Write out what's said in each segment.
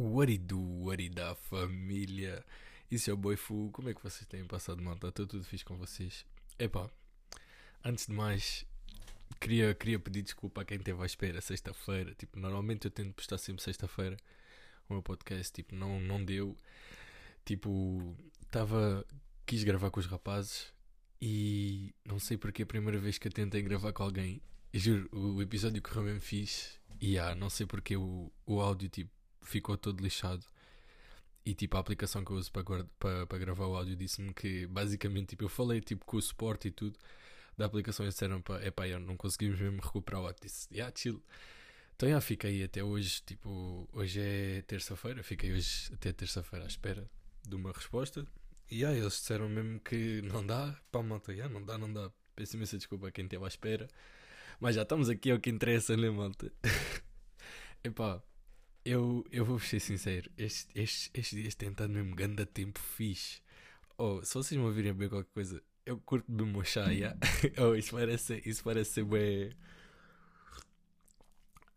What it do, what it da família? Isso é o Boifu. Como é que vocês têm passado, malta? Estou tudo fixe com vocês. Epá, antes de mais, queria, queria pedir desculpa a quem esteve à espera sexta-feira. Tipo, normalmente eu tento postar sempre sexta-feira o meu podcast. Tipo, não, não deu. Tipo, estava. Quis gravar com os rapazes e não sei porque a primeira vez que eu tentei gravar com alguém, juro, o episódio correu mesmo fixe. E ah, não sei porque o, o áudio tipo, ficou todo lixado. E tipo, a aplicação que eu uso para, gravar o áudio disse-me que basicamente tipo, eu falei tipo, com o suporte e tudo da aplicação e disseram para epá, eu não conseguimos mesmo recuperar o áudio. Disse, yeah, chill. Então já fiquei até hoje, tipo, hoje é terça-feira, fiquei hoje até terça-feira à espera de uma resposta. E aí eles disseram mesmo que não dá, pá malta, já, não dá, não dá. Peço imensa desculpa a quem esteve à espera. Mas já estamos aqui, é o que interessa, né malta? Epá, eu, eu vou ser sincero, estes, estes, estes dias têm estado mesmo ganda tempo fixe. Oh, se vocês me ouvirem bem qualquer coisa, eu curto bem o chá, já. oh, isso parece, isso parece ser bem...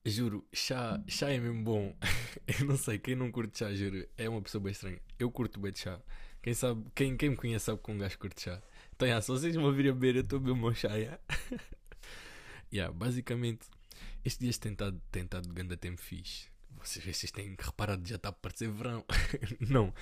Juro, chá, chá é mesmo bom. Eu não sei, quem não curte chá, juro, é uma pessoa bem estranha. Eu curto bem chá. Quem, sabe, quem, quem me conhece sabe que um gajo curte chá. Então, já, se vocês me ouvirem beber, eu estou a beber o meu chá, já. yeah, basicamente, estes dias têm estado de tempo fixe. Vocês, vocês têm reparado, já está a parecer verão. não,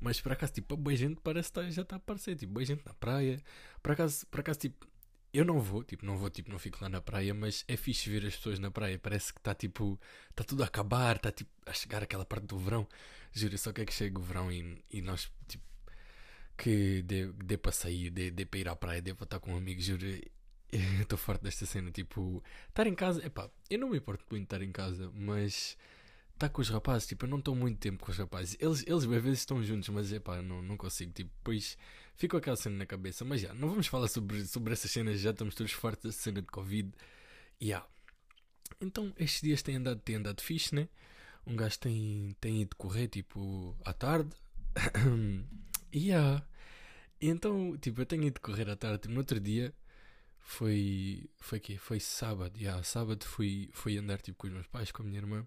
mas por acaso, tipo, a boa gente parece que já está a aparecer. Tipo, boa gente na praia. Por acaso, por acaso, tipo, eu não vou, tipo, não vou, tipo, não fico lá na praia, mas é fixe ver as pessoas na praia. Parece que está, tipo, está tudo a acabar, está, tipo, a chegar aquela parte do verão. Juro, só quero que chegue o verão e, e nós, tipo, que dê, dê para sair, dê, dê para ir à praia, dê para estar com um amigo, juro. Estou farto desta cena, tipo, estar em casa, epá, eu não me importo muito estar em casa, mas estar com os rapazes, tipo, eu não estou muito tempo com os rapazes. Eles, eles às vezes estão juntos, mas epá, não, não consigo, tipo, depois fico aquela cena na cabeça. Mas já, não vamos falar sobre, sobre essas cenas, já estamos todos fartos dessa cena de Covid. E yeah. Então, estes dias têm andado, têm andado fixe, né? Um gajo tem, tem ido correr, tipo, à tarde. e yeah. Então, tipo, eu tenho ido correr à tarde. Tipo, no outro dia foi. Foi quê? Foi sábado. Yeah, sábado fui, fui andar tipo, com os meus pais, com a minha irmã.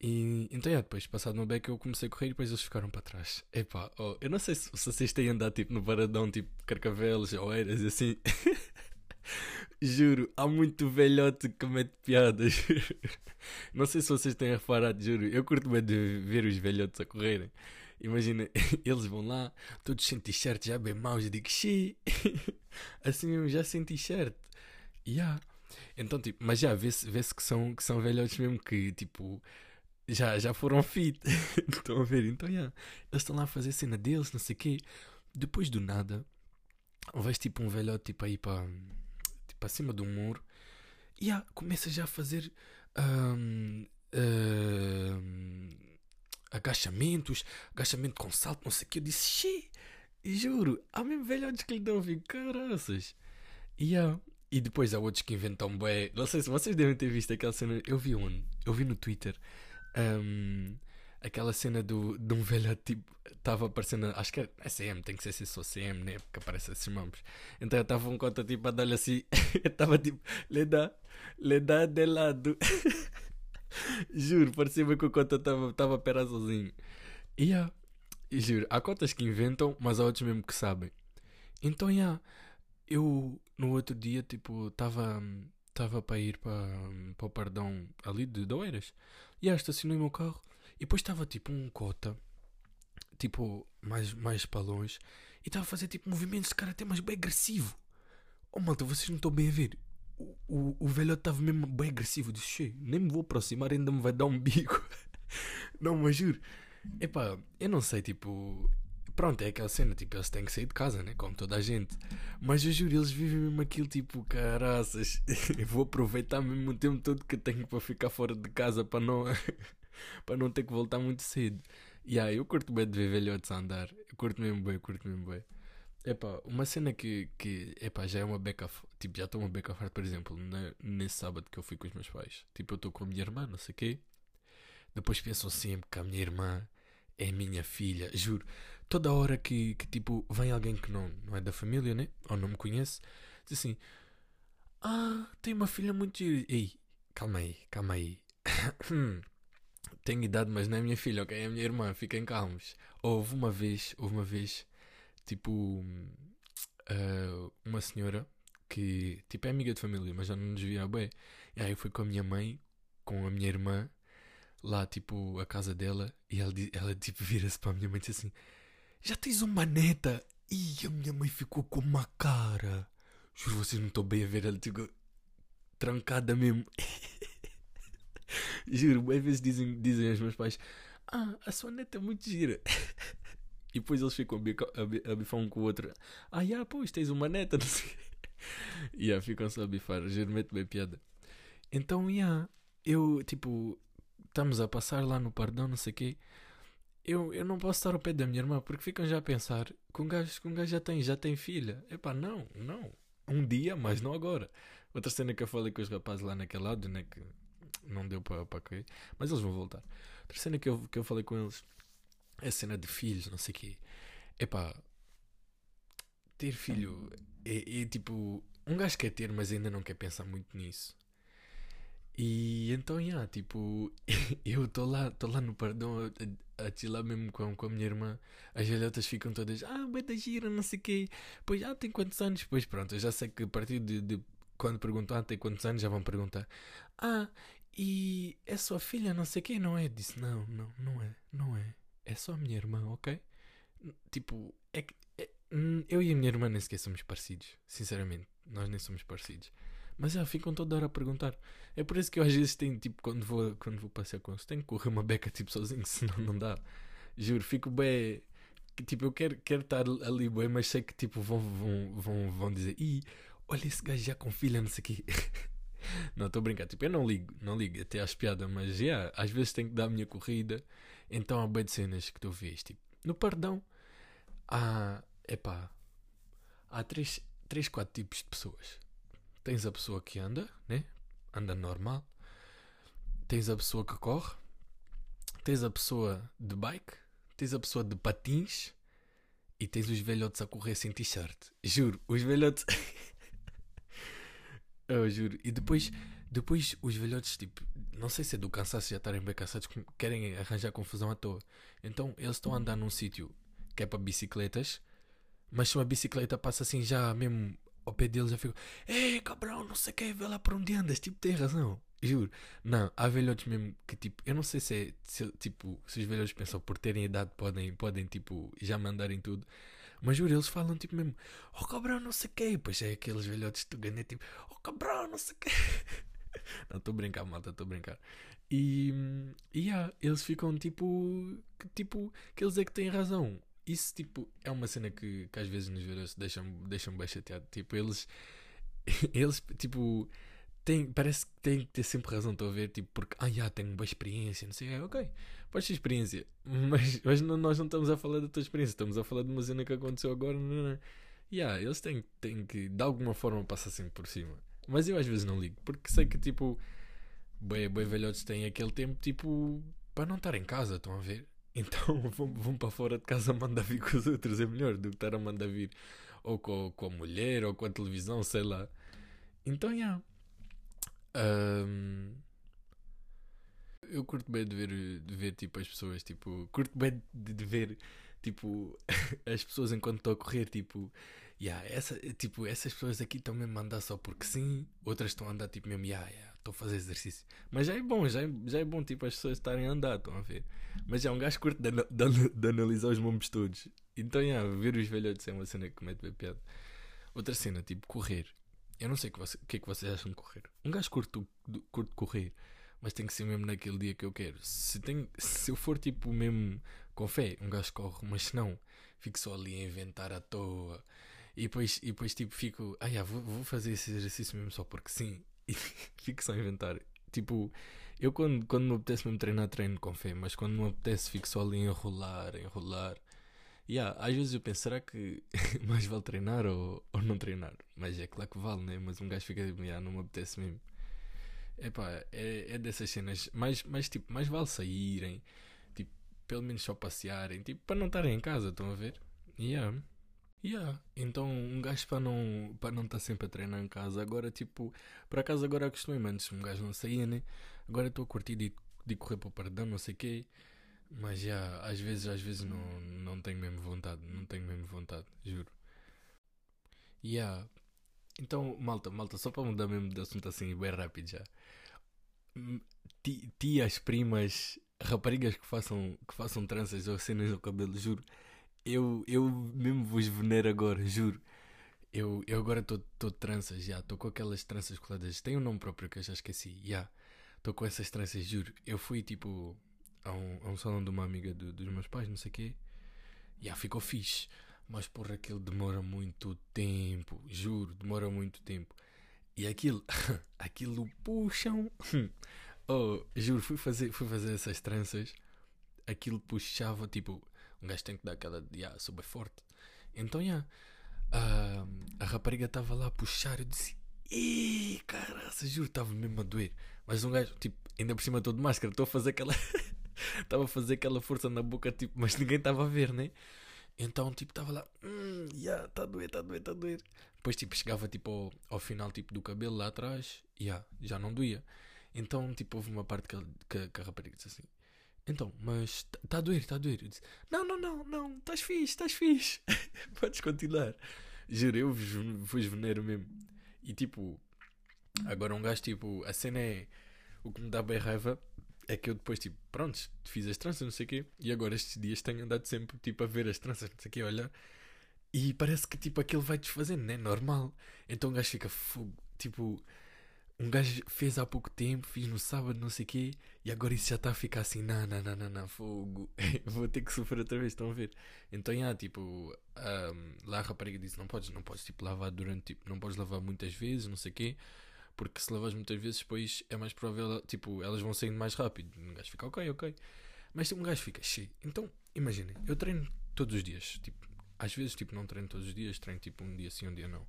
E então, yeah, depois, passado uma beca, eu comecei a correr e depois eles ficaram para trás. Epá, oh, eu não sei se, se vocês têm andado tipo no paradão, tipo Carcavelos, Oeiras e assim. Juro, há muito velhote que mete piadas. Não sei se vocês têm reparado, juro. Eu curto bem de ver os velhotes a correrem. Imagina, eles vão lá, todos sem t-shirt, já bem maus. Digo, xi, assim mesmo, já sem t-shirt. Yeah. Então, tipo, mas já vê-se vê que, são, que são velhotes mesmo que, tipo, já, já foram fit. Estão a ver? Então, yeah. Eles estão lá a fazer cena deles, não sei o quê. Depois do nada, vais tipo um velhote tipo, aí para tipo, acima do muro e yeah, começa já a fazer ahm, ahm, agachamentos, agachamento com salto, não sei o que. Eu disse, xi, juro, há mesmo velhotes que lhe dão vir caraças. E yeah. E depois há outros que inventam bem. Não sei se vocês devem ter visto aquela cena. Eu vi onde? Eu vi no Twitter. Ahm, aquela cena do, de um velho tipo. Estava aparecendo. Acho que é CM, tem que ser só CM, né? Porque aparece esses nomes. Então eu estava um conta tipo a dar-lhe assim. Estava tipo. Le dá. Le dá de lado. Juro, parecia-me que o conta estava a pera sozinho. E yeah, juro, há contas que inventam, mas há outros mesmo que sabem. Então, yeah, eu no outro dia, tipo, estava estava para ir para, para o Pardão ali de Doeiras. E yeah, estacionei o meu carro. E depois estava tipo um cota, tipo, mais, mais para longe. E estava a fazer tipo movimentos de karatê, mas bem agressivo. Oh malta, vocês não estão bem a ver. O, o, o velhote estava mesmo bem agressivo. Disse, "Che, nem me vou aproximar, ainda me vai dar um bico. não, mas juro. Epá, eu não sei, tipo. Pronto, é aquela cena, tipo, eles têm que sair de casa, né? Como toda a gente. Mas eu juro, eles vivem mesmo aquilo, tipo, caraças. Eu vou aproveitar mesmo o tempo todo que tenho para ficar fora de casa para não, para não ter que voltar muito cedo. E yeah, eu curto bem de ver velhotes a andar. Eu curto mesmo bem, curto mesmo bem. Epá, uma cena que, que epá, já é uma beca, tipo, já estou uma beca farta, por exemplo, na- nesse sábado que eu fui com os meus pais. Tipo, eu estou com a minha irmã, não sei o quê. Depois pensam sempre que a minha irmã é minha filha, juro. Toda hora que, que tipo, vem alguém que não, não é da família, né? Ou não me conhece, diz assim: Ah, tem uma filha muito. Ei, calma aí, calma aí. tenho idade, mas não é minha filha, ok? É a minha irmã, fiquem calmos. Houve uma vez, houve uma vez, tipo, uh, uma senhora que, tipo, é amiga de família, mas já não nos via bem. E aí eu fui com a minha mãe, com a minha irmã, lá, tipo, a casa dela, e ela, ela tipo, vira-se para a minha mãe e diz assim: Já tens uma neta? E a minha mãe ficou com uma cara. Juro, vocês não estão bem a ver, ela, tipo, trancada mesmo. Juro, às vezes dizem, dizem aos meus pais: Ah, a sua neta é muito gira. E depois eles ficam a, bifar um com o outro. Ah, já, pois tens uma neta, não sei. E yeah, ficam só a bifar. Geralmente bem piada. Então, yeah, eu, tipo, estamos a passar lá no Pardão, não sei o quê. Eu, eu não posso estar ao pé da minha irmã porque ficam já a pensar que um gajo, que um gajo já tem, já tem filha. Epá, não, não. Um dia, mas não agora. Outra cena que eu falei com os rapazes lá naquele lado, né, que não deu para pa cair, mas eles vão voltar. Outra cena que eu, que eu falei com eles é a cena de filhos, não sei o quê. Epá, ter filho é, é, tipo. Um gajo quer ter, mas ainda não quer pensar muito nisso. E então, yeah, tipo, eu estou lá, lá no pardão a, a, chilar mesmo com, com a minha irmã. As velhotas ficam todas, ah, da gira, não sei o quê. Pois, ah, tem quantos anos? Pois pronto, eu já sei que a partir de, de quando perguntam, ah, tem quantos anos, já vão perguntar, ah, e é sua filha, não sei quem, não é? Disse, não, não, não é, não é. É só a minha irmã, ok? Tipo, é que é, hum, eu e a minha irmã nem sequer somos parecidos, sinceramente. Nós nem somos parecidos. Mas já ficam toda hora a perguntar. É por isso que eu às vezes tenho, tipo, quando vou, quando vou passear com eles, tenho que correr uma beca, tipo, sozinho, senão não dá. Juro, fico bem. Tipo, eu quero, quero estar ali bem, mas sei que, tipo, vão, vão, vão, vão dizer, ih, olha esse gajo já com filha, não sei quê. Não, estou a brincar. Tipo, eu não ligo, não ligo até às piadas, mas yeah, às vezes tenho que dar a minha corrida. Então há bem de cenas que tu vês. Tipo, no perdão há, epá, há três, três, quatro tipos de pessoas. Tens a pessoa que anda, né? Anda normal. Tens a pessoa que corre. Tens a pessoa de bike. Tens a pessoa de patins. E tens os velhotes a correr sem t-shirt. Juro, os velhotes. Eu juro. E depois, depois os velhotes, tipo, não sei se é do cansaço já estarem bem cansados, querem arranjar confusão à toa. Então eles estão a andar num sítio que é para bicicletas, mas se uma bicicleta passa assim já mesmo ao pé deles, já fico, ei cabrão, não sei o que, vê lá para onde andas, tipo, tem razão. Juro. Não, há velhotes mesmo que tipo, eu não sei se é, se, tipo, se os velhotes pensam por terem idade podem, podem tipo, já mandarem tudo. Mas juro, eles falam tipo mesmo, oh cabrão, não sei quê. Pois é aqueles velhotes de ganhei tipo, oh cabrão, não sei quê. não, estou a brincar, malta, estou a brincar. E, e yeah, eles ficam tipo, que, tipo, que eles é que têm razão. Isso tipo, é uma cena que, que às vezes nos velhotes deixam, deixam bem chateado. Tipo, eles, eles tipo tem, parece que tem que ter sempre razão, estou a ver, tipo, porque, ah, já tenho boa experiência, não sei, é, ok, pode ter experiência, mas, mas não, nós não estamos a falar da tua experiência, estamos a falar de uma cena que aconteceu agora, não, não. Yeah, eles têm, têm que, de alguma forma, passar sempre por cima, mas eu às vezes não ligo, porque sei que, tipo, bem, bem velhotes têm aquele tempo, tipo, para não estar em casa, estão a ver? Então vão, para fora de casa mandar vir com os outros, é melhor do que estar a mandar vir ou com, com a mulher ou com a televisão, sei lá. Então, yeah. Um, eu curto bem de ver, de ver tipo, as pessoas, tipo, curto bem de, de ver tipo, as pessoas enquanto estou a correr, tipo, yeah, essa, tipo, essas pessoas aqui estão mesmo a andar só porque sim, outras estão a andar tipo mesmo, yeah, yeah, estou a fazer exercício. Mas já é bom, já é, já é bom tipo as pessoas estarem a andar, estão a ver. Mas é um gajo curto de, de, de analisar os mombos todos. Então, yeah, ver os velhotes é uma cena que mete bem piada. Outra cena, tipo, correr. Eu não sei o que, você, que é que vocês acham de correr. Um gajo curto, curto correr, mas tem que ser mesmo naquele dia que eu quero. Se, tem, se eu for tipo mesmo com fé, um gajo corre, mas se não, fico só ali a inventar à toa. E depois, e depois tipo, fico, ah, yeah, vou, vou fazer esse exercício mesmo só porque sim. E fico só a inventar. Tipo, eu quando, quando me apetece mesmo treinar, treino com fé, mas quando me apetece, fico só ali a enrolar, a enrolar. Yeah, às vezes eu penso, será que mais vale treinar ou, ou não treinar? Mas é claro que vale, né? Mas um gajo fica tipo, yeah, não me apetece mesmo. Epá, é, é dessas cenas, mais, mais, tipo, mais vale saírem, tipo, pelo menos só passearem, tipo, para não estarem em casa, estão a ver? Yeah. Yeah. Então um gajo para não para não estar sempre a treinar em casa, agora tipo, por acaso agora acostumei antes um gajo não saía, né? Agora estou a curtir de, de correr para o paredão, não sei o quê. Mas já, às vezes, às vezes não, não tenho mesmo vontade. Não tenho mesmo vontade, juro. Yeah. Então, malta, malta, só para mudar mesmo de assunto assim, bem rápido já. Tias, primas, raparigas que façam, que façam tranças ou cenas no cabelo, juro. Eu, eu mesmo vos venero agora, juro. Eu, eu agora estou de tranças, já. Estou com aquelas tranças coladas. Tem um nome próprio que eu já esqueci, já. Estou com essas tranças, juro. Eu fui tipo a um, a um salão de uma amiga do, dos meus pais, não sei o quê. Já ficou fixe. Mas porra, aquilo demora muito tempo, juro, demora muito tempo. E aquilo, aquilo puxam. Oh, juro, fui fazer, fui fazer essas tranças. Aquilo puxava, tipo, um gajo tem que dar aquela yeah, sou bem forte. Então, yeah, a, a rapariga estava lá a puxar. Eu disse, ih, cara, juro, estava mesmo a doer. Mas um gajo, tipo, ainda por cima todo de máscara, estou a fazer aquela. Estava a fazer aquela força na boca, tipo, mas ninguém estava a ver, né? Então, tipo, estava lá, hum, yeah, tá a doer, está a doer, está a doer. Depois, tipo, chegava, tipo, ao, ao, final, tipo, do cabelo lá atrás, yeah, já não doía. Então, tipo, houve uma parte que, que, que a rapariga disse assim, então, mas está a doer, está a doer. Eu disse, não, não, não, não, estás fixe, estás fixe. Podes continuar. Juro, eu vos venero mesmo. E tipo, agora um gajo, tipo, a cena é. O que me dá bem raiva é que eu depois, tipo, pronto, fiz as tranças, não sei o quê, e agora estes dias tenho andado sempre, tipo, a ver as tranças, não sei o quê, olhar, e parece que, tipo, aquilo vai desfazendo, né? Normal. Então o gajo fica fogo, tipo, um gajo fez há pouco tempo, fiz no sábado, não sei o quê, e agora isso já está a ficar assim, não, não, não, não, não fogo, vou ter que sofrer outra vez, estão a ver? Então, já, tipo, um, lá a rapariga disse, não podes, não podes, tipo, lavar durante, tipo, não podes lavar muitas vezes, não sei o quê, porque se lavas muitas vezes, depois é mais provável, tipo, elas vão saindo mais rápido. Um gajo fica, ok, ok. Mas um gajo fica cheio. Então, imaginem, eu treino todos os dias. Tipo, às vezes, tipo, não treino todos os dias, treino tipo um dia sim, um dia não.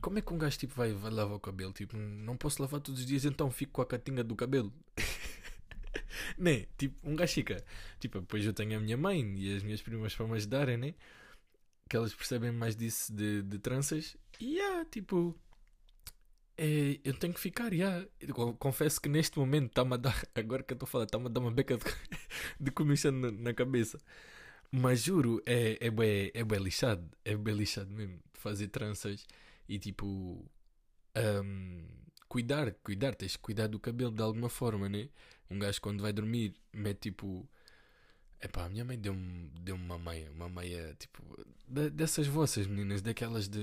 Como é que um gajo tipo, vai, vai lavar o cabelo? Tipo, não posso lavar todos os dias, então fico com a catinga do cabelo. né? Tipo, um gajo fica. Tipo, depois eu tenho a minha mãe e as minhas primas para me ajudarem, né? Que elas percebem mais disso de, de tranças. E yeah, tipo, é, eu tenho que ficar, já. Confesso que neste momento está-me a dar, agora que eu estou a falar, está-me a dar uma beca de, de comissão na, na, cabeça. Mas juro, é, é, bem, é bem lixado, é bem lixado mesmo. Fazer tranças e tipo. Um, cuidar, cuidar, tens que cuidar do cabelo de alguma forma, né? Um gajo quando vai dormir mete tipo. Epá, a minha mãe deu-me deu uma meia, uma meia tipo. dessas vossas meninas, daquelas de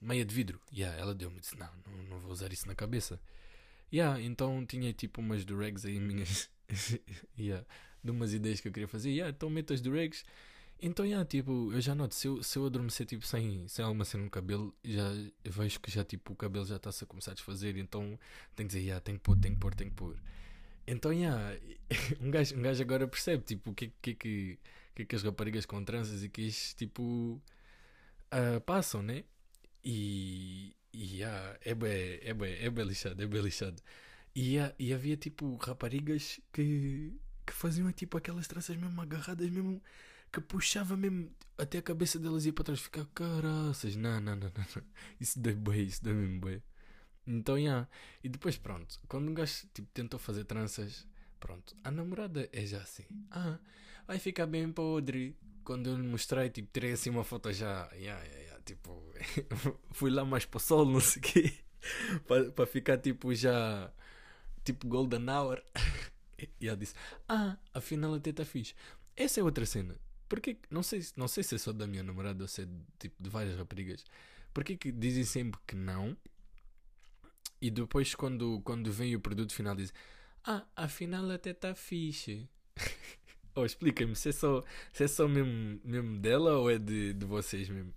meia de vidro. Yeah, ela deu-me disse: não, não, não, vou usar isso na cabeça. Yeah, então tinha tipo umas duregs aí minhas. yeah, de umas ideias que eu queria fazer. Yeah, então meto as duregs. Então, yeah, tipo, eu já noto, se eu, se eu adormecer tipo, sem, sem alguma cena no cabelo, já vejo que já tipo, o cabelo já está-se a começar a desfazer, então tenho que dizer, yeah, tenho que pôr, tenho que pôr, tenho que pôr. Então, yeah, um, gajo, um gajo agora percebe tipo, o que, que, que, que, que as raparigas com tranças e que isto tipo, uh, passam, né? E, e yeah, é bem, é bem, é bem lixado, é bem lixado. E, e havia tipo raparigas que, que faziam tipo aquelas traças mesmo agarradas, mesmo que puxava mesmo até a cabeça delas ia para trás, ficar caraças, não, não, não, não, isso dói bem, isso dói mesmo bem. Então, yeah. e depois pronto, quando um gajo tipo, tentou fazer tranças, pronto, a namorada é já assim, ah, vai ficar bem podre. Quando eu lhe mostrei, tipo, tirei assim uma foto já, yeah, yeah, yeah tipo, fui lá mais para o sol, não sei o quê, para ficar tipo já, tipo golden hour. E ela disse, ah, afinal até está fixe. Essa é outra cena. Porque, não sei, não sei se é só da minha namorada ou se é tipo, de várias raparigas. Porque que dizem sempre que não e depois quando, quando vem o produto final dizem ah, afinal até está fixe. oh, explica-me se é só, se é só mesmo, mesmo dela ou é de, de vocês mesmo?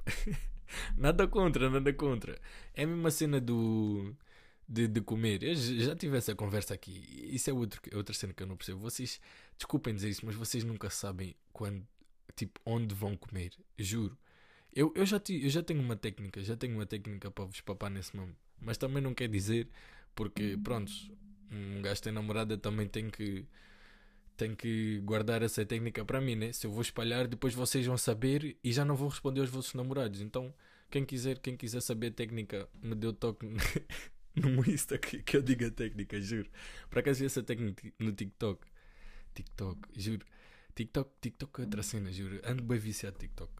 nada contra, nada contra. É a mesma cena do. De, de comer. Eu já tive essa conversa aqui. Isso é outro, outra cena que eu não percebo. Vocês, desculpem dizer isso, mas vocês nunca sabem quando, tipo, onde vão comer. Juro. Eu, eu, já, eu já tenho uma técnica, já tenho uma técnica para vos papar nesse nome. Mas também não quer dizer, porque, pronto, um gajo tem namorada também tem que tenho que guardar essa técnica para mim, né? Se eu vou espalhar, depois vocês vão saber e já não vou responder aos vossos namorados. Então, quem quiser, quem quiser saber a técnica, me deu toque no Insta que, que eu digo a técnica, juro. Por acaso vi essa técnica no TikTok. TikTok, juro. TikTok, TikTok é outra cena, juro. Ando bem viciado TikTok.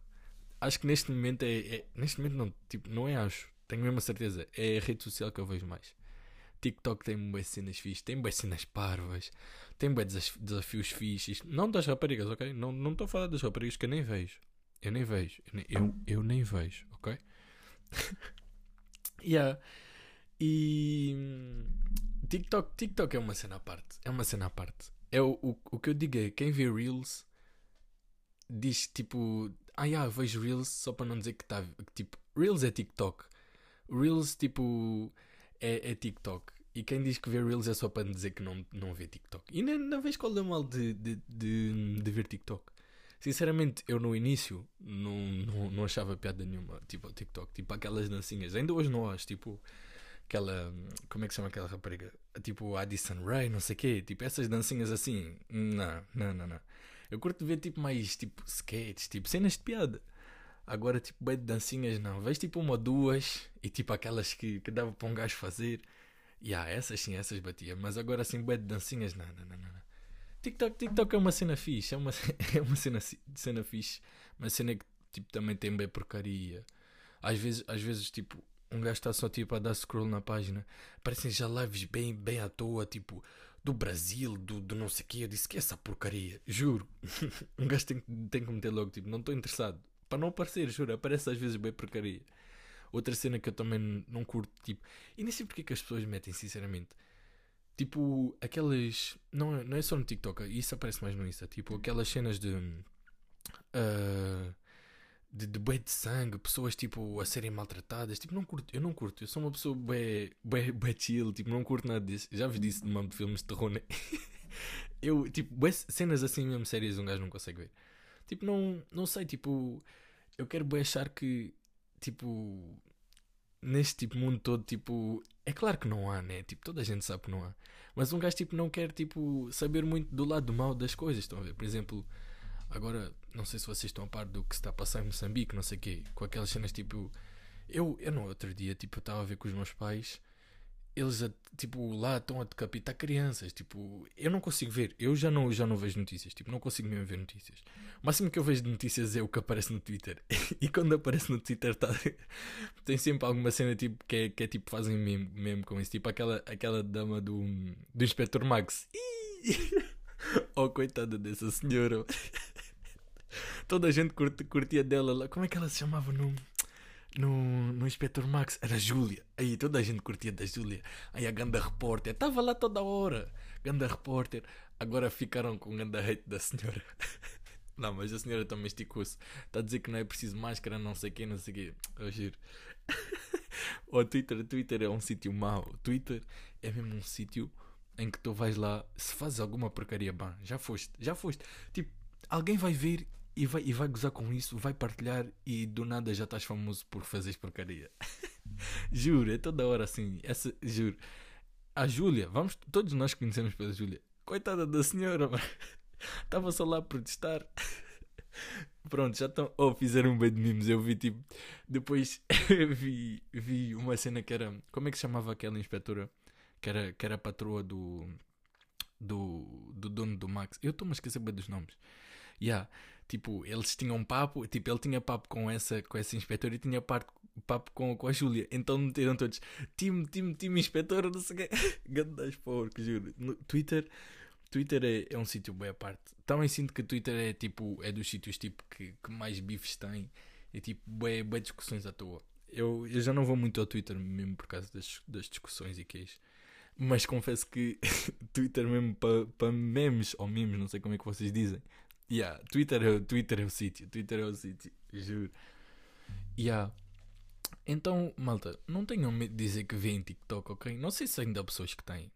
Acho que neste momento é, é, Neste momento não, tipo, não é acho. Tenho mesmo a certeza. É a rede social que eu vejo mais. TikTok tem boas cenas fixas, tem boas cenas parvas, tem boas desafios fixes. Não das raparigas, ok? Não estou a falar das raparigas que eu nem vejo. Eu nem vejo. Eu nem, eu, eu nem vejo, ok? yeah. E TikTok, TikTok é uma cena à parte. É uma cena à parte. É o, o, o que eu digo é quem vê Reels diz tipo, ah yeah, vejo Reels só para não dizer que está. Tipo, Reels é TikTok. Reels tipo é, é TikTok. E quem diz que vê Reels é só para dizer que não, não vê TikTok. E nem, não vejo qual é o mal de, de, de, de ver TikTok. Sinceramente, eu no início não, não, não achava piada nenhuma, tipo, TikTok, tipo aquelas dancinhas. Ainda hoje não acho, tipo, aquela. Como é que chama aquela rapariga? Tipo, Addison Ray, não sei o quê. Tipo, essas dancinhas assim. Não, não, não, não. Eu curto ver, tipo, mais, tipo, skates, tipo, cenas de piada. Agora, tipo, bem de dancinhas, não. Vês, tipo, uma ou duas e, tipo, aquelas que, que dava para um gajo fazer. E, ah, essas sim, essas batia. Mas agora, assim, bem de dancinhas, não, não, não, não. TikTok, TikTok é uma cena fixe, é uma, é uma cena, cena fixe, mas cena que tipo, também tem bem porcaria. Às vezes, às vezes tipo, um gajo está só tipo a dar scroll na página, aparecem já lives bem, bem à toa, tipo, do Brasil, do, do não sei o quê. Eu disse que essa porcaria, juro. um gajo tem, tem que meter logo, tipo, não estou interessado. Para não aparecer, juro, aparece às vezes bem porcaria. Outra cena que eu também não curto, tipo, e nem sei porque que as pessoas metem, sinceramente Tipo, aquelas. Não, é, não é só no TikTok, isso aparece mais no Insta. Tipo, aquelas cenas de. Uh, de, de bué de sangue, pessoas tipo a serem maltratadas. Tipo, não curto, eu não curto. Eu sou uma pessoa bué, bué, bué chill, tipo, não curto nada disso. Já vos disse numa de filmes de terror, né? eu, tipo, bué, cenas assim mesmo sérias um gajo não consegue ver. Tipo, não, não sei, tipo, eu quero bué achar que, tipo, neste tipo mundo todo, tipo, é claro que não há, né? Tipo, toda a gente sabe que não há. Mas um gajo, tipo, não quer, tipo, saber muito do lado mal das coisas, estão a ver? Por exemplo, agora, não sei se vocês estão a par do que se está a passar em Moçambique, não sei o quê, com aquelas cenas, tipo... Eu, eu no outro dia, tipo, estava a ver com os meus pais eles tipo lá estão a decapitar crianças tipo eu não consigo ver eu já não já não vejo notícias tipo não consigo mesmo ver notícias. O máximo que eu vejo de notícias é o que aparece no Twitter e quando aparece no Twitter tá, tem sempre alguma cena tipo que é, que é tipo fazem mesmo, mesmo com isso tipo aquela aquela dama do do Inspector Max. Oh coitada dessa senhora toda a gente curtia dela como é que ela se chamava no no, no Inspector Max era Júlia. Aí toda a gente curtia da Júlia. Aí a ganda repórter estava lá toda hora. Ganda repórter. Agora ficaram com ganda hate da senhora. não, mas a senhora também esticou-se. Está a dizer que não é preciso máscara, não sei o quê, não sei o quê. Eu giro. o Twitter, Twitter é um sítio mau. Twitter é mesmo um sítio em que tu vais lá, se fazes alguma porcaria, bem, já foste, já foste. Tipo, alguém vai ver e vai, e vai gozar com isso, vai partilhar e do nada já estás famoso por fazeres porcaria. juro, é toda hora assim. Essa, juro. A Júlia, vamos, todos nós conhecemos pela Júlia. Coitada da senhora, Estava só lá a protestar. Pronto, já estão. Oh, fizeram um bem de mimos. Eu vi tipo. Depois vi, vi uma cena que era. Como é que se chamava aquela inspetora? Que era, que era a patroa do. Do, do dono do Max. Eu estou-me a esquecer bem dos nomes. Yeah. Tipo, eles tinham papo, tipo, ele tinha papo com essa, com essa inspetora e tinha papo, papo com, com a Júlia. Então meteram todos time, time, time inspetora, não sei o quê. Gandas porcos, juro. No Twitter, Twitter é, é um sítio bem à parte. Também sinto que Twitter é tipo, é dos sítios tipo que, que mais bifes tem. É tipo, bem, bem discussões à toa. Eu, eu já não vou muito ao Twitter mesmo por causa das, das discussões e queixo. Mas confesso que Twitter mesmo para pa memes ou memes, não sei como é que vocês dizem, Yeah, Twitter é, Twitter é o sítio. Twitter é o sítio. Juro. Yeah. Então, malta, não tenham medo de dizer que vêem TikTok, ok? Não sei se ainda há pessoas que têm.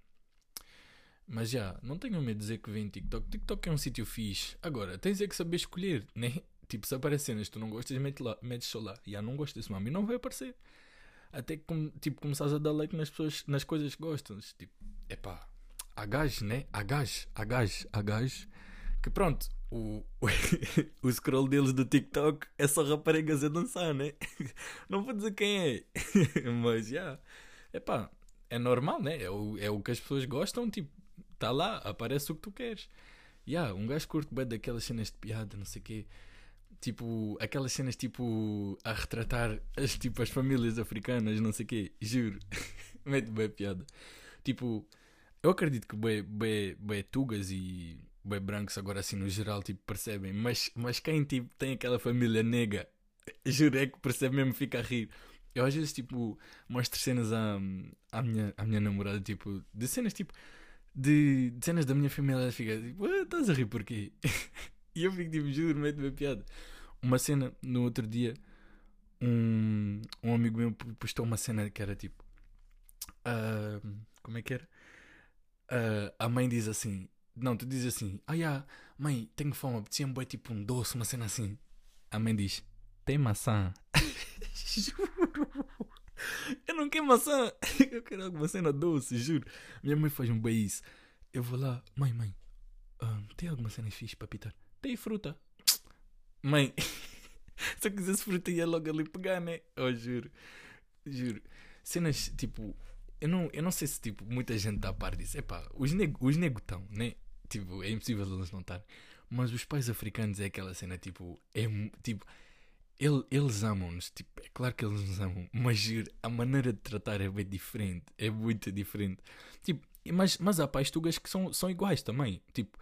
Mas já, yeah, não tenham medo de dizer que vêem TikTok. TikTok é um sítio fixe. Agora, tens é que saber escolher, né? Tipo, se aparecer cenas tu não gostas, metes, lá, metes só lá. Já não gosto desse mami, não vai aparecer. Até que, tipo, começares a dar like nas pessoas, nas coisas que gostas. Tipo, epá, há gajos, né? Há gajos, há gajos, há gajos. Que pronto, o, o, scroll deles do TikTok é só raparigas a dançar, né? Não vou dizer quem é, mas já. Yeah. Epá, é normal, né? É o, é o que as pessoas gostam, tipo, tá lá, aparece o que tu queres. Yeah, um gajo curte bem daquelas cenas de piada, não sei o quê. Tipo, aquelas cenas tipo a retratar as, tipo, as famílias africanas, não sei o quê. Juro. Mete bem piada. Tipo, eu acredito que bem, bem, bem tugas e bem brancos agora assim no geral tipo percebem, mas, mas quem tipo tem aquela família nega, juro é que percebe mesmo fica a rir. Eu às vezes tipo mostro cenas à, à, minha, à minha namorada, tipo, de cenas tipo de, de cenas da minha família, ela fica tipo, "Ah, estás a rir porquê? e eu fico tipo, juro, mete-me piada. Uma cena no outro dia, um, um amigo meu postou uma cena que era tipo, ah, como é que era? Ah, a mãe diz assim, não, tu dizes assim, ah, yeah, mãe, tenho fome, apetecia-me bué, tipo um doce, uma cena assim. A mãe diz, tem maçã. juro. Eu não quero maçã. Eu quero alguma cena doce, juro. Minha mãe faz um bem isso. Eu vou lá, mãe, mãe, ah, tem alguma cena fixe para pitar? Tem fruta. Mãe, se eu quisesse fruta ia logo ali pegar, né? Oh, juro. Juro. Cenas, tipo, eu não, eu não sei se, tipo, muita gente está a par disso. Epá, os negros os nego estão, né? Tipo, é impossível eles não estarem. Mas os pais africanos é aquela cena, tipo, é tipo, ele- eles amam-nos, tipo, é claro que eles nos amam, mas a maneira de tratar é bem diferente, é muito diferente. Tipo, mas, mas há pais tugas que são, são iguais também. Tipo,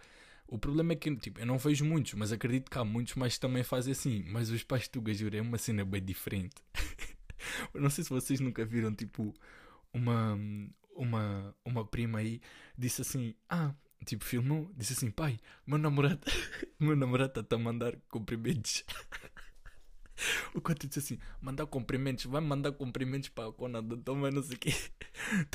o problema é que, tipo, eu não vejo muitos, mas acredito que há muitos mais que também fazem assim. Mas os pais tugas, juro, é uma cena bem diferente. Eu não sei se vocês nunca viram, tipo, uma, uma, uma prima aí disse assim: Ah, tipo, filmou, disse assim: Pai, meu namorado, meu namorado está a mandar cumprimentos. O Conto disse assim: Mandar cumprimentos, vai mandar cumprimentos para a cona do não sei o quê.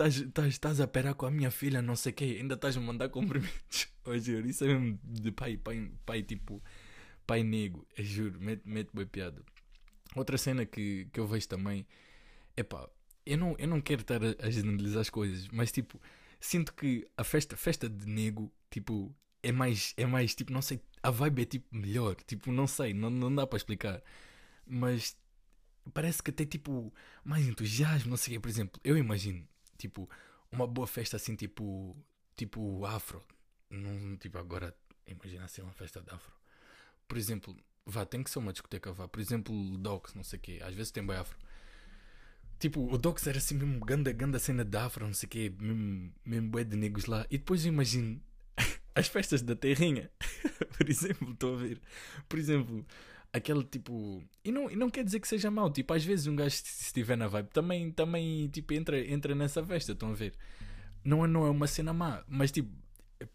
Estás- a perar com a minha filha, não sei o quê, ainda estás a mandar cumprimentos. Oh, juro, isso é mesmo de pai, pai, pai tipo, pai nego, é juro, mete, mete bem piada. Outra cena que, que eu vejo também Epá, eu não, eu não quero estar a, a generalizar as coisas, mas tipo, sinto que a festa, festa de nego, tipo, é mais, é mais, tipo, não sei, a vibe é tipo melhor, tipo, não sei, não, não dá para explicar, mas parece que tem tipo mais entusiasmo, não sei o quê, por exemplo, eu imagino, tipo, uma boa festa assim, tipo, tipo afro, não, tipo, agora, imagina assim uma festa de afro, por exemplo, vá, tem que ser uma discoteca, vá, por exemplo, Docs, não sei o quê, às vezes tem bem afro, Tipo, o Docs era assim mesmo ganda, ganda cena de afro, não sei o quê, mesmo, mesmo bué de negros lá. E depois eu imagino as festas da terrinha, por exemplo, estou a ver. Por exemplo, aquele tipo... E não, e não quer dizer que seja mau, tipo, às vezes um gajo se estiver na vibe também, também tipo, entra, entra nessa festa, estão a ver? Não é, não é uma cena má, mas tipo,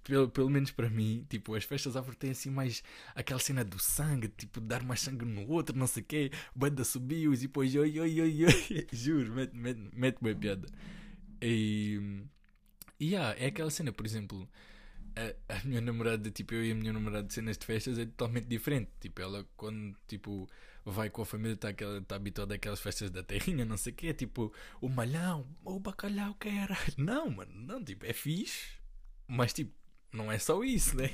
pelo, pelo menos para mim, tipo, as festas afro têm assim mais aquela cena do sangue, tipo, dar mais sangue no outro, não sei o quê, banda subiu e depois oi, oi, oi, oi, juro, mete, mete, mete bem piada. E, e yeah, é aquela cena, por exemplo, a, a minha namorada, tipo, eu e a minha namorada de cenas de festas é totalmente diferente. Tipo, ela quando, tipo, vai com a família, está tá habituada àquelas festas da terrinha, não sei o quê, tipo, o malhão, o bacalhau, que era. Não, mano, não, tipo, é fixe, mas tipo, não é só isso, né?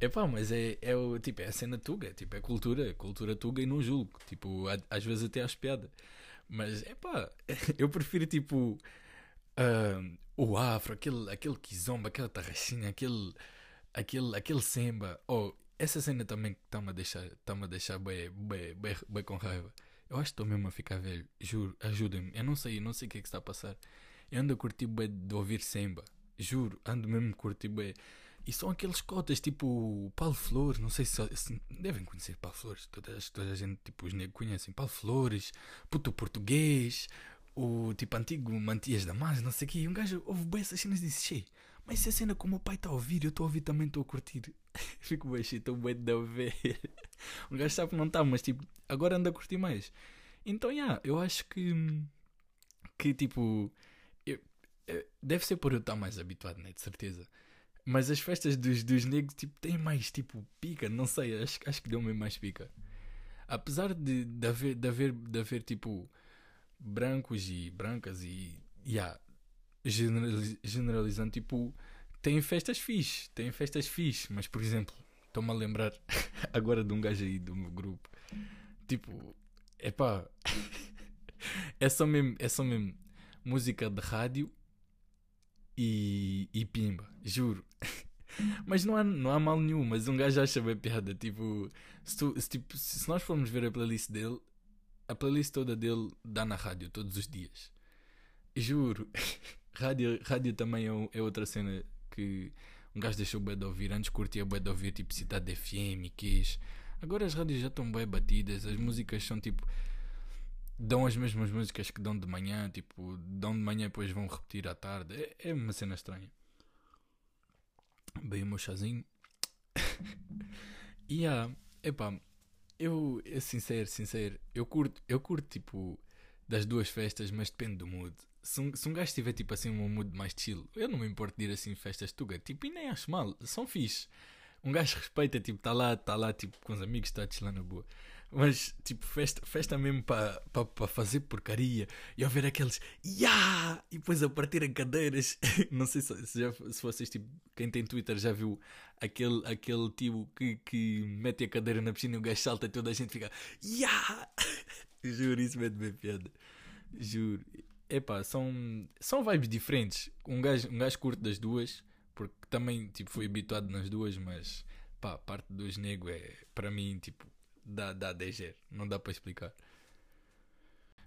Epá, mas é, é, o, tipo, é a cena tuga, tipo, é cultura, cultura tuga e não julgo. Tipo, às vezes até acho piada. Mas, epá, eu prefiro, tipo, ah, o afro, aquele, aquele kizomba, aquela tarraxinha, aquele, aquele, aquele semba. Oh, essa cena também está-me a deixar, tá-me a deixar bem, bem, bem, bem com raiva. Eu acho que estou mesmo a ficar velho, juro, ajudem-me. Eu não sei, não sei o que é que está a passar. Eu ando a curtir bem de ouvir semba, juro, ando mesmo a curtir bem. E são aqueles cotas tipo Paulo Flores, não sei se, se- devem conhecer Paulo Flores, toda, toda a gente, tipo, os negros conhecem Paulo Flores, puto português, o tipo antigo Mantias da Mas, não sei o quê. E um gajo ouve bem essas cenas e disse: Che, mas essa cena como o pai está a ouvir, eu estou a ouvir também, estou a curtir. Fico bem, estou bem de ouvir. Um gajo sabe que não está, mas tipo, agora anda a curtir mais. Então, yeah, eu acho que, que tipo, deve ser por eu estar mais habituado, né? De certeza. Mas as festas dos, dos negros, tipo, têm mais, tipo, pica, não sei, acho, acho que deu mesmo mais pica. Apesar de, de, haver, de, haver, de haver, tipo, brancos e brancas e, yeah, generali- generalizando, tipo, têm festas fixe, têm festas fixe, mas, por exemplo, estou-me a lembrar agora de um gajo aí do meu grupo, tipo, epá, é só mesmo, é só mesmo música de rádio e, e pimba, juro. mas não há, não há mal nenhum, mas um gajo acha bem piada. Tipo se, tu, se, tipo, se nós formos ver a playlist dele, a playlist toda dele dá na rádio todos os dias. Juro. rádio, rádio também é, é outra cena que um gajo deixou bem de ouvir. Antes curtia bem de ouvir tipo Cidade FM, Kiss. Agora as rádios já estão bem batidas. As músicas são tipo. Dão as mesmas músicas que dão de manhã. Tipo, dão de manhã e depois vão repetir à tarde. É, é uma cena estranha. Bem o meu chazinho. e yeah, epá, eu, eu sincero, sincero, eu curto, eu curto tipo das duas festas, mas depende do mood se um, se um gajo tiver tipo assim um mood mais chill, eu não me importo de ir assim festas tuga, tipo, e nem acho mal, são fixe. Um gajo respeita, tipo, está lá, está lá, tipo, com os amigos, está a lá na boa. Mas, tipo, festa, festa mesmo para pa, pa fazer porcaria e ouvir aqueles yeah! e depois a partirem cadeiras. não sei se, se, já, se vocês, tipo, quem tem Twitter já viu aquele, aquele tio que, que mete a cadeira na piscina e o gajo salta e toda a gente fica yeah! Juro, isso mete bem piada. Juro epá, são, são vibes diferentes. Um gajo, um gajo curto das duas, porque também tipo, fui habituado nas duas, mas pá, parte dos negros é para mim tipo, dá, dá 10 não dá para explicar.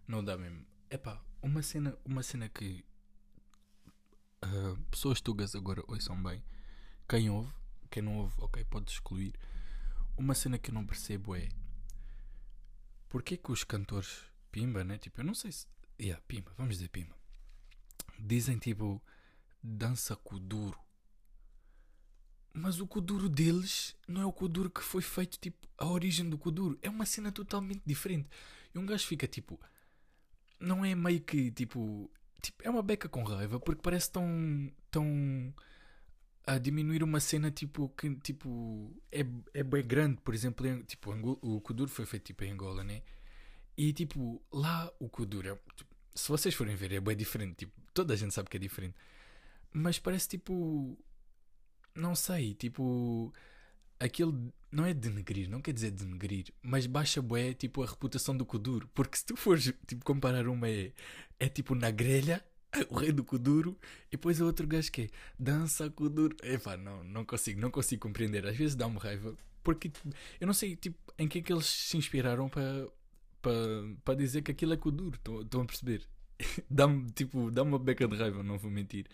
Não dá mesmo. Epá, uma cena, uma cena que uh, pessoas tugas agora ouçam bem. Quem ouve, quem não ouve, ok, pode excluir. Uma cena que eu não percebo é porque que os cantores Pimba, né? Tipo, eu não sei se Yeah, pima, vamos dizer pima. Dizem tipo dança kuduro. Mas o kuduro deles não é o kuduro que foi feito, tipo, a origem do kuduro. É uma cena totalmente diferente. E um gajo fica tipo. Não é meio que tipo. tipo é uma beca com raiva porque parece tão. tão. a diminuir uma cena tipo que tipo é, é bem grande. Por exemplo, em, tipo, o kuduro foi feito tipo em Angola, né? E tipo, lá o kuduro é. Tipo, se vocês forem ver, é bem diferente. Tipo, toda a gente sabe que é diferente. Mas parece tipo. Não sei, tipo. Aquilo não é denegrir, não quer dizer denegrir, mas baixa bué, tipo, a reputação do Kuduro. Porque se tu fores, tipo, comparar uma é, é tipo na grelha, o rei do Kuduro, e depois o outro gajo que é dança Kuduro. Epá, não, não consigo, não consigo compreender. Às vezes dá-me raiva, porque eu não sei, tipo, em que é que eles se inspiraram para para pa dizer que aquilo é Kuduro. Estão a perceber? dá-me tipo, dá uma beca de raiva, não vou mentir.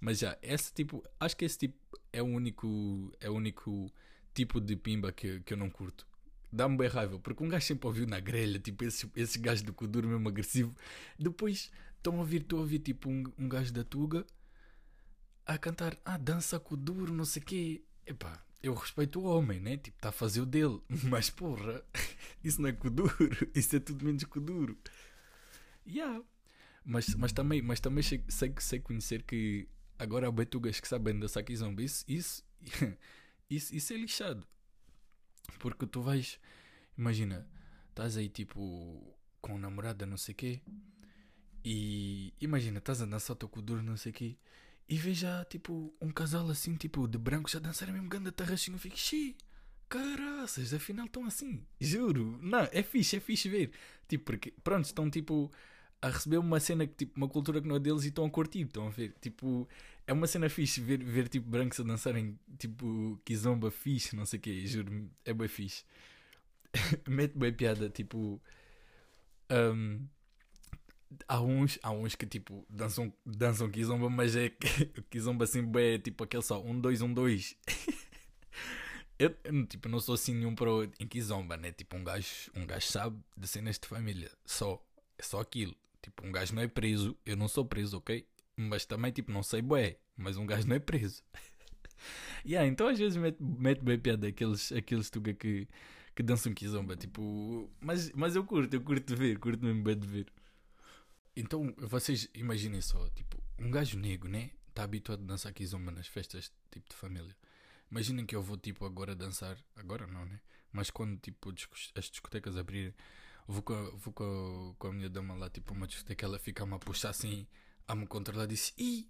Mas já, esse tipo, acho que esse tipo é o único, é o único tipo de pimba que, que eu não curto. Dá-me bem raiva, porque um gajo sempre ouviu na grelha, tipo, esse, esse gajo do Kuduro mesmo agressivo. Depois estão a ouvir, estou a ouvir tipo um, um gajo da Tuga a cantar, ah, dança Kuduro, não sei o quê. Epá, eu respeito o homem, né? Tipo, está a fazer o dele. Mas porra, isso não é Kuduro, isso é tudo menos Kuduro. Yeah. Mas, mas também, mas também sei, sei, sei conhecer que agora há betugas que sabem dançar kizomba. Isso, isso, isso, isso é lixado. Porque tu vais, imagina, estás aí tipo com namorada, não sei o quê, e imagina, estás a dançar o teu Kuduro, não sei o quê, e veja tipo um casal assim, tipo de branco, já dançarem mesmo ganda tarrachinho. Eu fico, xiii, caraças, afinal estão assim. Juro, não, é fixe, é fixe ver. Tipo, porque, pronto, estão tipo a receber uma cena, tipo, uma cultura que não é deles e estão a curtir, estão a ver. Tipo, é uma cena fixe ver, ver tipo brancos a dançarem, tipo, kizomba fixe, não sei o quê, juro, é bem fixe. Mete bem piada, tipo. Um, há uns, há uns que tipo dançam, dançam kizomba, mas é kizomba assim bem, tipo aquele só, um, dois, um, dois. eu, tipo, não sou assim nenhum pro em kizomba, né? Tipo, um gajo, um gajo sabe de cenas de família, só, é só aquilo. Tipo, um gajo não é preso, eu não sou preso, ok? Mas também, tipo, não sei bué, mas um gajo não é preso. yeah, então às vezes mete, mete bem piada aqueles, aqueles tuga que, que dançam kizomba, tipo, mas, mas eu curto, eu curto de ver, curto mesmo bem de ver. Então, vocês imaginem só, tipo, um gajo negro, né? Está habituado a dançar kizomba nas festas, tipo, de família. Imaginem que eu vou, tipo, agora dançar, agora não, né? Mas quando, tipo, as discotecas abrirem, vou com vou com com a minha dama lá, tipo, uma discoteca, ela fica-me a puxar assim, a me controlar, disse, ih!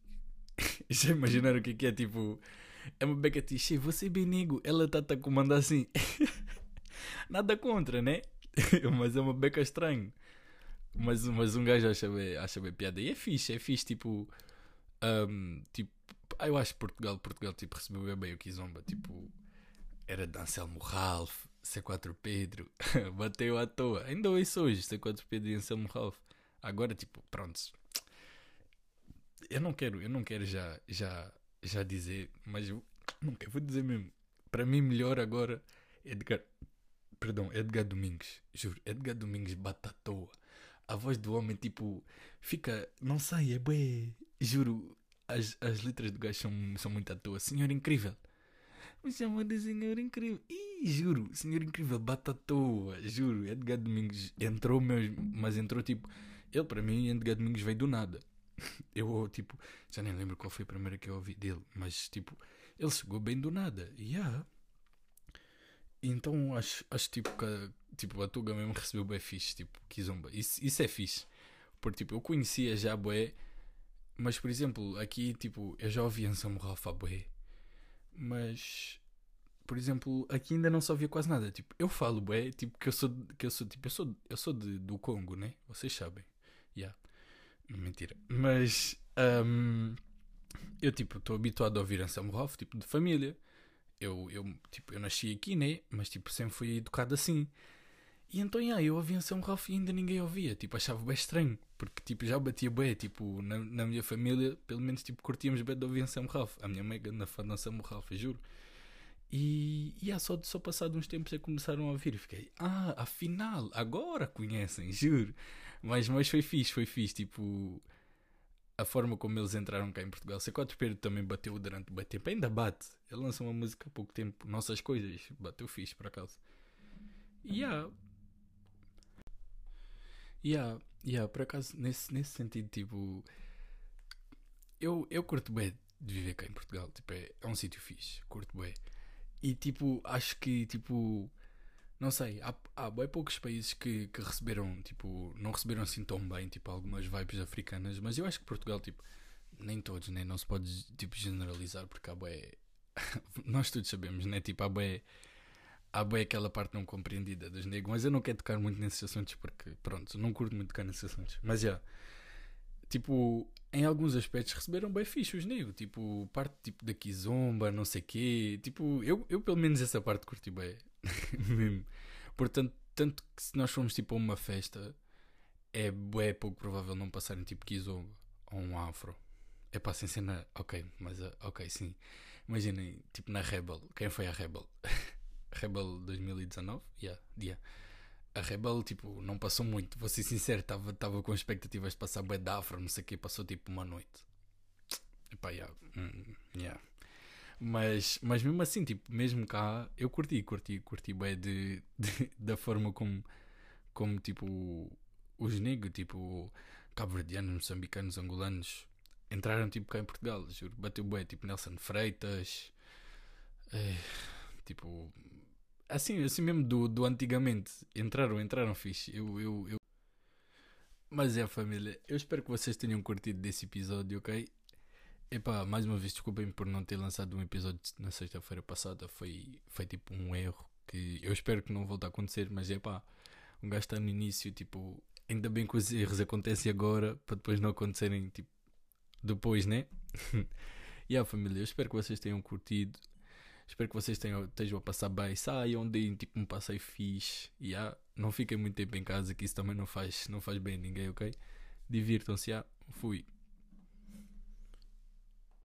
Já imaginaram o que é que é, tipo, é uma beca tixe, você é bem negro, ela está-te a comandar assim. Nada contra, né? Mas é uma beca estranho. Mas, mas um gajo acha bem, acha bem piada. E é fixe, é fixe, tipo. Um, tipo, eu acho que Portugal, Portugal tipo, recebeu bem, bem o Kizomba. Tipo, era de Anselmo Ralph, C4 Pedro, bateu à toa. Ainda ouço hoje C4 Pedro e Anselmo Ralph. Agora, tipo, pronto. Eu não quero, eu não quero já, já, já dizer, mas eu quero, vou dizer mesmo. Para mim, melhor agora, Edgar. Perdão, Edgar Domingos. Juro, Edgar Domingos bate à toa. A voz do homem, tipo, fica. Não sei, é bué. Juro, as, as letras do gajo são, são muito à toa. Senhor incrível. Me chama de Senhor Incrível. Ih, juro, Senhor Incrível bate à toa. Juro, Edgar Domingos entrou mesmo, mas entrou tipo. Ele, para mim, Edgar Domingos veio do nada. Eu, tipo, já nem lembro qual foi a primeira que eu ouvi dele, mas, tipo, ele chegou bem do nada. E yeah. Então acho, acho tipo que tipo, a Tuga mesmo recebeu bem fixe, tipo, Kizomba. Isso, isso é fixe. Porque tipo, eu conhecia já bué, mas por exemplo, aqui tipo, eu já ouvi Anselmo Ralph bué. Mas por exemplo, aqui ainda não se ouvia quase nada. Tipo, eu falo bué, tipo, que eu sou que eu sou tipo, eu sou eu sou de, do Congo, né? Vocês sabem. Yeah. Mentira. Mas um, eu tipo, estou habituado a ouvir Anselmo Ralph, tipo, de família eu, eu, tipo, eu nasci aqui, né? Mas tipo, sempre fui educado assim. E então, yeah, eu ouvia São Ralph e ainda ninguém ouvia. Tipo, achava bem estranho. Porque, tipo, já batia bem. Tipo, na, na minha família, pelo menos, tipo, curtíamos bem de ouvir São Ralph. A minha mãe na fã de São Ralph, juro. E, e yeah, só, só passado uns tempos é que começaram a ouvir. E fiquei, ah, afinal, agora conhecem, juro. Mas, mas foi fixe, foi fixe. Tipo, a forma como eles entraram cá em Portugal. C4 Pedro também bateu durante bem tempo, ainda bate. Ele lançou uma música há pouco tempo, Nossas Coisas, bateu fixe por acaso. E yeah. Yeah, yeah, por acaso, nesse, nesse sentido, tipo, eu, eu curto bem de viver cá em Portugal, tipo, é, é um sítio fixe, curto bem. E tipo, acho que, tipo, não sei, há, há bem poucos países que, que receberam, tipo, não receberam assim tão bem, tipo, algumas vibes africanas, mas eu acho que Portugal, tipo, nem todos, né? Não se pode, tipo, generalizar, porque há bem. Nós todos sabemos, né? Tipo, há bem. Há bem aquela parte não compreendida dos negros, mas eu não quero tocar muito nesses assuntos porque, pronto, não curto muito tocar nesses assuntos. Mas já, tipo, em alguns aspectos receberam bem fixe os negros, tipo, parte tipo da Kizomba, não sei quê, tipo, eu, eu pelo menos essa parte curti bem. Mesmo. Portanto, tanto que se nós formos tipo a uma festa, é, é pouco provável não passarem tipo Kizomba ou um afro. É para sem cena. Ok, mas uh, ok, sim. Imaginem, tipo na Rebel. Quem foi a Rebel? Rebel 2019? Yeah, yeah. A Rebel, tipo, não passou muito. Vou ser sincero, estava com expectativas de passar bué da afro, não sei o que, passou tipo uma noite. Epá, yeah. Mm, yeah. Mas, mas mesmo assim, tipo, mesmo cá, eu curti, curti, curti bem de, de, da forma como, como tipo, os negros, tipo, cabo-verdianos, moçambicanos, angolanos, entraram, tipo, cá em Portugal, juro, bateu bem, tipo, Nelson Freitas, é, tipo, assim, assim mesmo do, do antigamente, entraram, entraram fixe, eu, eu, eu... Mas é, família, eu espero que vocês tenham curtido desse episódio, ok? Epá, mais uma vez, desculpem por não ter lançado um episódio na sexta-feira passada. Foi, foi tipo um erro que eu espero que não volte a acontecer, mas epá, um gajo está no início, tipo, ainda bem que os erros acontecem agora para depois não acontecerem, tipo, depois, né? e a família, eu espero que vocês tenham curtido. Espero que vocês tenham, estejam a passar bem. Saiam, deem tipo um passeio fixe. Yeah. Não fiquem muito tempo em casa, que isso também não faz, não faz bem a ninguém, ok? Divirtam-se, yeah. fui.